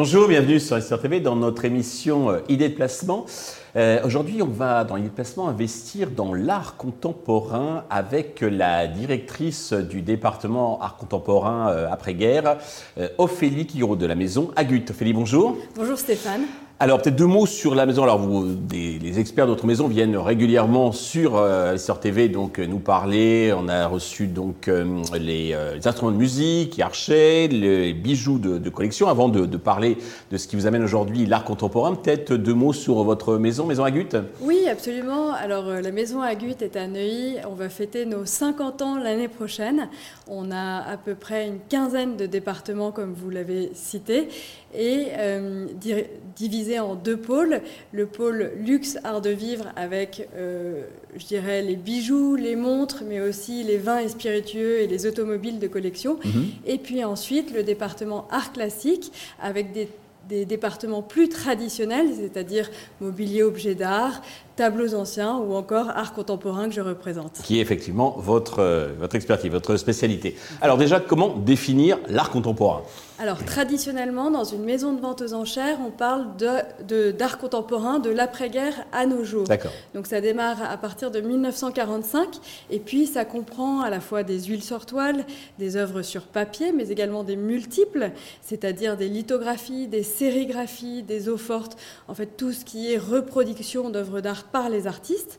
Bonjour, bienvenue sur SR TV dans notre émission euh, Idées de placement. Euh, Aujourd'hui, on va dans Idées de placement investir dans l'art contemporain avec la directrice du département art contemporain euh, après-guerre, Ophélie Quiro de la maison Agut. Ophélie, bonjour. Bonjour Stéphane. Alors peut-être deux mots sur la maison. Alors vous, les experts de notre maison viennent régulièrement sur euh, TV donc euh, nous parler. On a reçu donc euh, les, euh, les instruments de musique, les archets, les bijoux de, collection. Avant de, parler de ce qui vous amène aujourd'hui l'art contemporain, peut-être deux mots sur votre maison, maison Agut? Oui, absolument. Alors, la maison Agut est à Neuilly. On va fêter nos 50 ans l'année prochaine. On a à peu près une quinzaine de départements, comme vous l'avez cité, et euh, di- divisés en deux pôles. Le pôle luxe art de vivre avec, euh, je dirais, les bijoux, les montres, mais aussi les vins et spiritueux et les automobiles de collection. Et puis ensuite, le département art classique avec des, des départements plus traditionnels, c'est-à-dire mobilier, objets d'art, tableaux anciens ou encore art contemporain que je représente. qui est effectivement votre, euh, votre expertise, votre spécialité. Alors déjà, comment définir l'art contemporain? Alors traditionnellement, dans une maison de vente aux enchères, on parle de- de- d'art contemporain de l'après-guerre à nos jours. D'accord. Donc ça démarre à partir de 1945 et puis ça comprend à la fois des huiles sur toile, des œuvres sur papier, mais également des multiples, c'est-à-dire des lithographies, des sérigraphies, des eaux fortes, en fait tout ce qui est reproduction d'œuvres d'art par les artistes.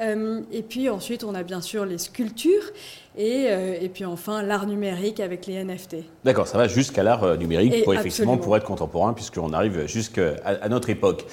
Euh, et puis ensuite, on a bien sûr les sculptures et, euh, et puis enfin l'art numérique avec les NFT. D'accord, ça va jusqu'à l'art euh, numérique Et pour effectivement absolument. pour être contemporain puisqu'on arrive jusqu'à à notre époque.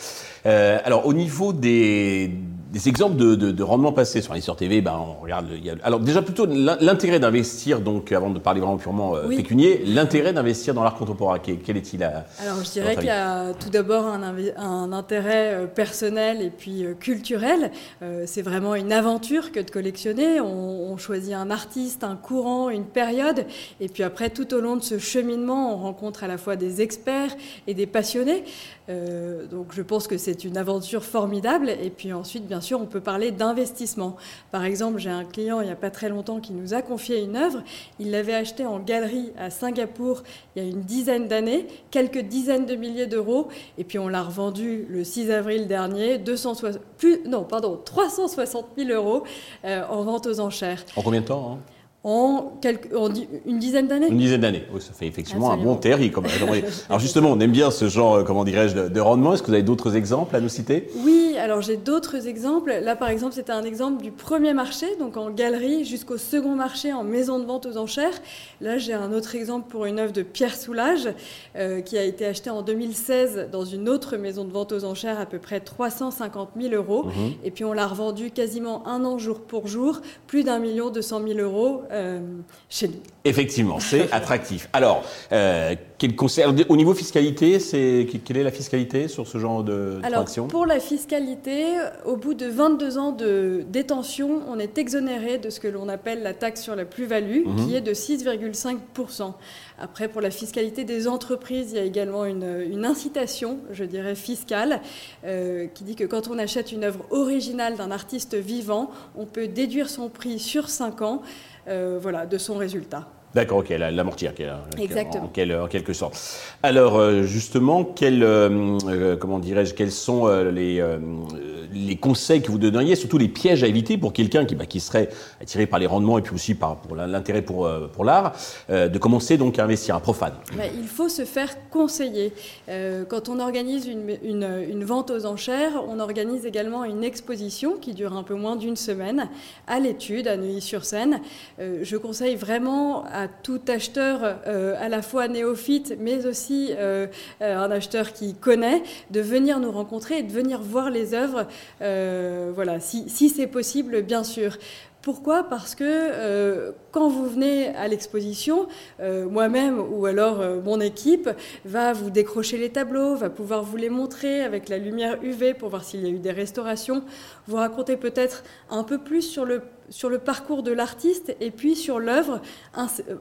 Euh, alors au niveau des, des exemples de, de, de rendement passé sur les sur TV, ben on regarde. le- il y a- alors déjà plutôt l'in- l'intérêt d'investir donc avant de parler vraiment purement euh, Oui. pécunier, l'intérêt d'investir dans l'art contemporain. Quel, quel est-il à Alors je dirais qu'il y a tout d'abord un, intérêt euh, personnel et puis euh, culturel. Euh, c'est vraiment une aventure que de collectionner. On, on choisit un artiste, un courant, une période, et puis après tout au long de ce cheminement, on rencontre à la fois des experts et des passionnés. Euh, donc je pense que c'est une aventure formidable. Et puis ensuite, bien sûr, on peut parler d'investissement. Par exemple, j'ai un client il n'y a pas très longtemps qui nous a confié une œuvre. Il l'avait achetée en galerie à Singapour il y a une dizaine d'années, quelques dizaines de milliers d'euros. Et puis on l'a revendue le 6 avril dernier, 260, plus, non, pardon, 360 000 euros euh, en vente aux enchères. En combien de temps hein? En, quelques, en di- une dizaine d'années Une dizaine d'années. Oui, ça fait effectivement un bon terri. Comme, alors justement, on aime bien ce genre, euh, comment dirais-je, de, de rendement. Est-ce que vous avez d'autres exemples à nous citer? Oui, alors j'ai d'autres exemples. Là, par exemple, c'était un exemple du premier marché, donc en galerie, jusqu'au second marché en maison de vente aux enchères. Là, j'ai un autre exemple pour une œuvre de Pierre Soulages, euh, qui a été achetée en 2016 dans une autre maison de vente aux enchères, à peu près 350 000 euros. Et puis, on l'a revendue quasiment un an jour pour jour, plus d'un million deux cent mille euros euh, chez nous. Effectivement, c'est attractif. Alors, euh, quel conseil Au niveau fiscalité, c'est quelle est la fiscalité sur ce genre de Alors, transaction? pour la fiscalité, au bout de 22 ans de détention, on est exonéré de ce que l'on appelle la taxe sur la plus-value, Mhm. qui est de 6,5%. Après, pour la fiscalité des entreprises, il y a également une, une incitation, je dirais, fiscale, euh, qui dit que quand on achète une œuvre originale d'un artiste vivant, on peut déduire son prix sur 5 ans euh, voilà, de son résultat. D'accord, ok, la- l'amortir, Exactement. en, quel- en quelque sorte. Alors, euh, justement, quel, euh, euh, comment dirais-je, quels sont les, euh, les conseils que vous donneriez, surtout les pièges à éviter pour quelqu'un qui, bah, qui serait attiré par les rendements et puis aussi par pour l'intérêt pour, pour l'art, euh, de commencer donc à investir, un profane Ben, il faut se faire conseiller. Quand on organise une, une- une vente aux enchères, on organise également une exposition qui dure un peu moins d'une semaine à l'étude à Neuilly-sur-Seine. Je conseille vraiment à tout acheteur, euh, à la fois néophyte, mais aussi euh, euh, un acheteur qui connaît, de venir nous rencontrer et de venir voir les œuvres. voilà, si c'est possible, bien sûr. Pourquoi? Parce que euh, quand vous venez à l'exposition, euh, moi-même ou alors euh, mon équipe va vous décrocher les tableaux, va pouvoir vous les montrer avec la lumière UV pour voir s'il y a eu des restaurations, vous raconter peut-être un peu plus sur le, sur le parcours de l'artiste et puis sur l'œuvre,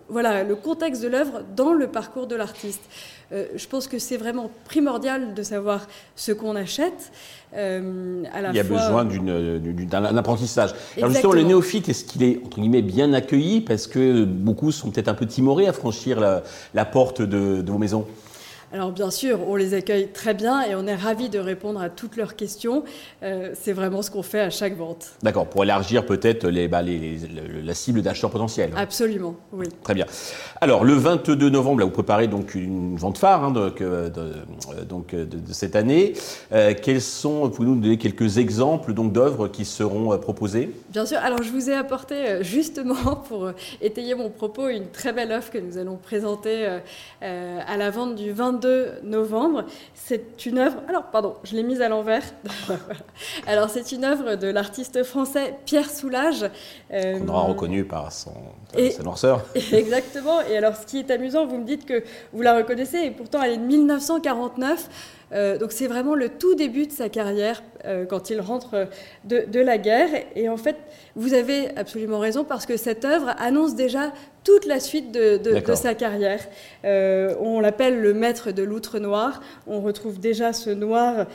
voilà, le contexte de l'œuvre dans le parcours de l'artiste. Euh, je pense que c'est vraiment primordial de savoir ce qu'on achète. euh, à la Il y a fois- besoin d'une- d'un apprentissage. Alors justement, Exactement. le néophyte, est-ce qu'il est, entre guillemets, bien accueilli? Parce que beaucoup sont peut-être un peu timorés à franchir la, la porte de, de vos maisons. Alors bien sûr, on les accueille très bien et on est ravis de répondre à toutes leurs questions. Euh, c'est vraiment ce qu'on fait à chaque vente. D'accord, pour élargir peut-être les, bah, la cible d'acheteurs potentiels. Absolument, oui. Très bien. Alors le 22 novembre, là, vous préparez donc une vente phare hein, donc, euh, de, donc, de, cette année. Euh, quels sont, pouvez-vous nous donner quelques exemples d'œuvres qui seront proposées? Bien sûr, alors je vous ai apporté justement pour étayer mon propos une très belle offre que nous allons présenter à la vente du 22 novembre. C'est une œuvre. Alors, pardon, je l'ai mise à l'envers. alors, c'est une œuvre de l'artiste français Pierre Soulages. Euh, On aura reconnu par son, sa noirceur. Exactement. Et alors, ce qui est amusant, vous me dites que vous la reconnaissez, et pourtant, elle est de 1949. Euh, donc c'est vraiment le tout début de sa carrière euh, quand il rentre de, la guerre. Et en fait, vous avez absolument raison parce que cette œuvre annonce déjà toute la suite de, sa carrière. Euh, on l'appelle le maître de l'outre noir. On retrouve déjà ce noir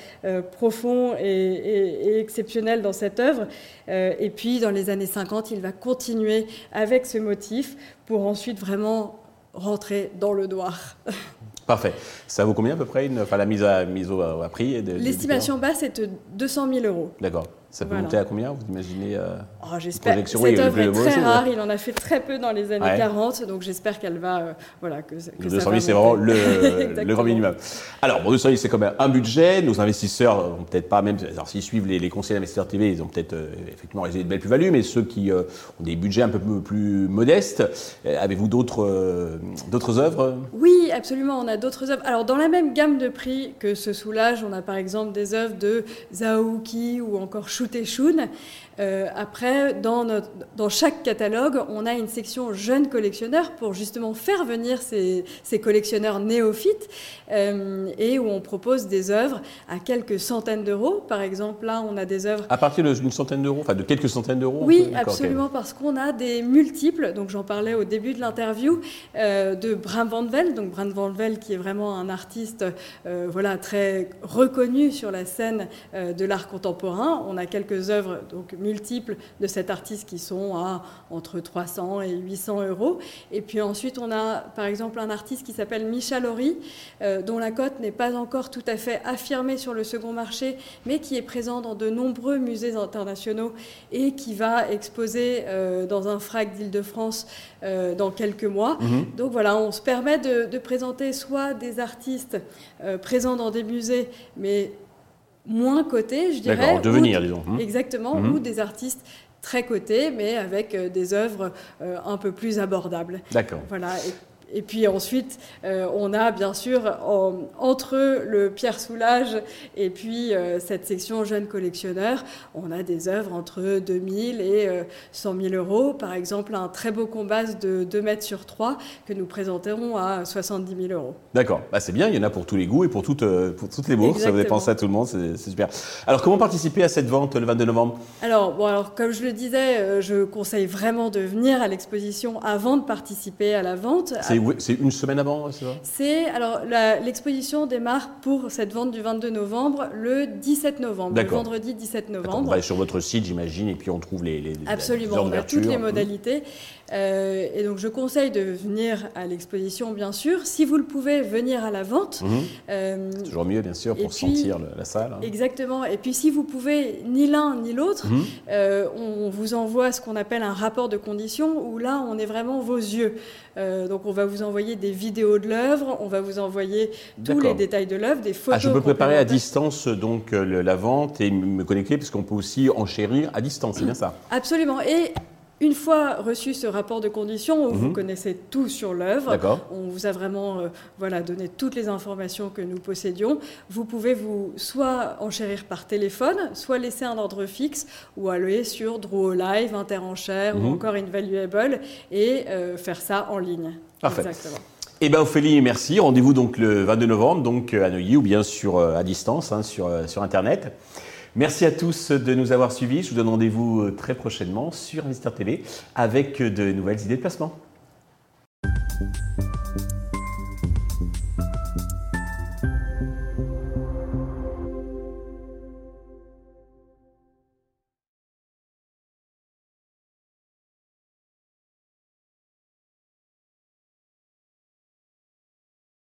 profond et, et, exceptionnel dans cette œuvre. et puis dans les années 50, il va continuer avec ce motif pour ensuite vraiment rentrer dans le noir. Parfait. Ça vaut combien à peu près une, enfin, la mise, à, mise au à prix L'estimation basse est de 200 000 euros. D'accord. Ça peut monter à combien, vous imaginez euh, oh, J'espère. Cette œuvre est très rare. Il en a fait très peu dans les années 40, donc j'espère qu'elle va, euh, voilà, que, que 200 000, c'est vraiment le, le, grand minimum. Alors, bon, 200 000, c'est quand même un budget. Nos investisseurs n'ont peut-être pas, même, alors s'ils suivent les, conseils d'investisseurs TV, ils ont peut-être euh, effectivement réalisé de belles plus-values, mais ceux qui ont des budgets un peu plus modestes, avez-vous d'autres, d'autres œuvres? Oui, absolument. On a d'autres œuvres. Alors, dans la même gamme de prix que ce Soulage, on a par exemple des œuvres de Zaouki ou encore Chou et Shun. Euh, après, dans, notre, dans, chaque catalogue, on a une section jeunes collectionneurs pour justement faire venir ces, ces collectionneurs néophytes euh, et où on propose des œuvres à quelques centaines d'euros. Par exemple, là, on a des œuvres. À partir d'une centaine d'euros, enfin de quelques centaines d'euros Oui, absolument, parce qu'on a des multiples. Donc, j'en parlais au début de l'interview euh, de Bram Van Vel. Donc, Bram Van Vel, qui est vraiment un artiste voilà, très reconnu sur la scène de l'art contemporain. On a quelques œuvres donc, multiples de cet artiste qui sont à entre 300 et 800 euros. Et puis ensuite, on a par exemple un artiste qui s'appelle Michel Horry, euh, dont la cote n'est pas encore tout à fait affirmée sur le second marché, mais qui est présent dans de nombreux musées internationaux et qui va exposer euh, dans un frac d'Île-de-France euh, dans quelques mois. Mhm. Donc voilà, on se permet de, de présenter soit des artistes présents dans des musées, mais moins cotés, je dirais. D'accord, devenir, disons. Mmh. Exactement, mmh. ou des artistes très cotés, mais avec euh, des œuvres euh, un peu plus abordables. D'accord. Voilà. Et puis ensuite, euh, on a bien sûr entre le Pierre Soulage et puis euh, cette section jeunes collectionneurs, on a des œuvres entre 2000 et 100 euh, 000 euros. Par exemple, un très beau combat de 2 mètres sur 3 que nous présenterons à 70 000 euros. D'accord, bah, c'est bien, il y en a pour tous les goûts et pour toutes, pour toutes les bourses, ça vous dépend à tout le monde, c'est super. Alors comment participer à cette vente le 22 novembre? Alors, bon, alors, comme je le disais, je conseille vraiment de venir à l'exposition avant de participer à la vente. C'est une semaine avant, c'est ça? C'est alors l'exposition démarre pour cette vente du 22 novembre le 17 novembre, le vendredi 17 novembre. On va aller sur votre site, j'imagine, et puis on trouve les, les absolument, on a toutes les modalités. Euh, et donc je conseille de venir à l'exposition, bien sûr. Si vous le pouvez, venir à la vente. Euh, c'est toujours mieux, bien sûr, pour sentir la salle. Hein. Exactement. Et puis si vous pouvez ni l'un ni l'autre, mhm. euh, on vous envoie ce qu'on appelle un rapport de condition, où là on est vraiment vos yeux. donc on va vous envoyer des vidéos de l'œuvre, on va vous envoyer tous les détails de l'œuvre, des photos. Ah, je peux préparer à distance donc la vente et me connecter, parce qu'on peut aussi enchérir à distance, c'est bien ça Absolument. Et une fois reçu ce rapport de conditions, où vous mhm. connaissez tout sur l'œuvre, on vous a vraiment euh, voilà, donné toutes les informations que nous possédions, vous pouvez vous soit enchérir par téléphone, soit laisser un ordre fixe, ou aller sur Draw Live, Interenchère ou mhm. encore Invaluable, et euh, faire ça en ligne. Parfait. Exactement. Eh bien, Ophélie, merci. Rendez-vous donc le 22 novembre, donc à Neuilly, ou bien sur, euh, à distance, hein, sur, sur Internet. Merci à tous de nous avoir suivis. Je vous donne rendez-vous euh, très prochainement sur Mister TV avec de nouvelles idées de placement.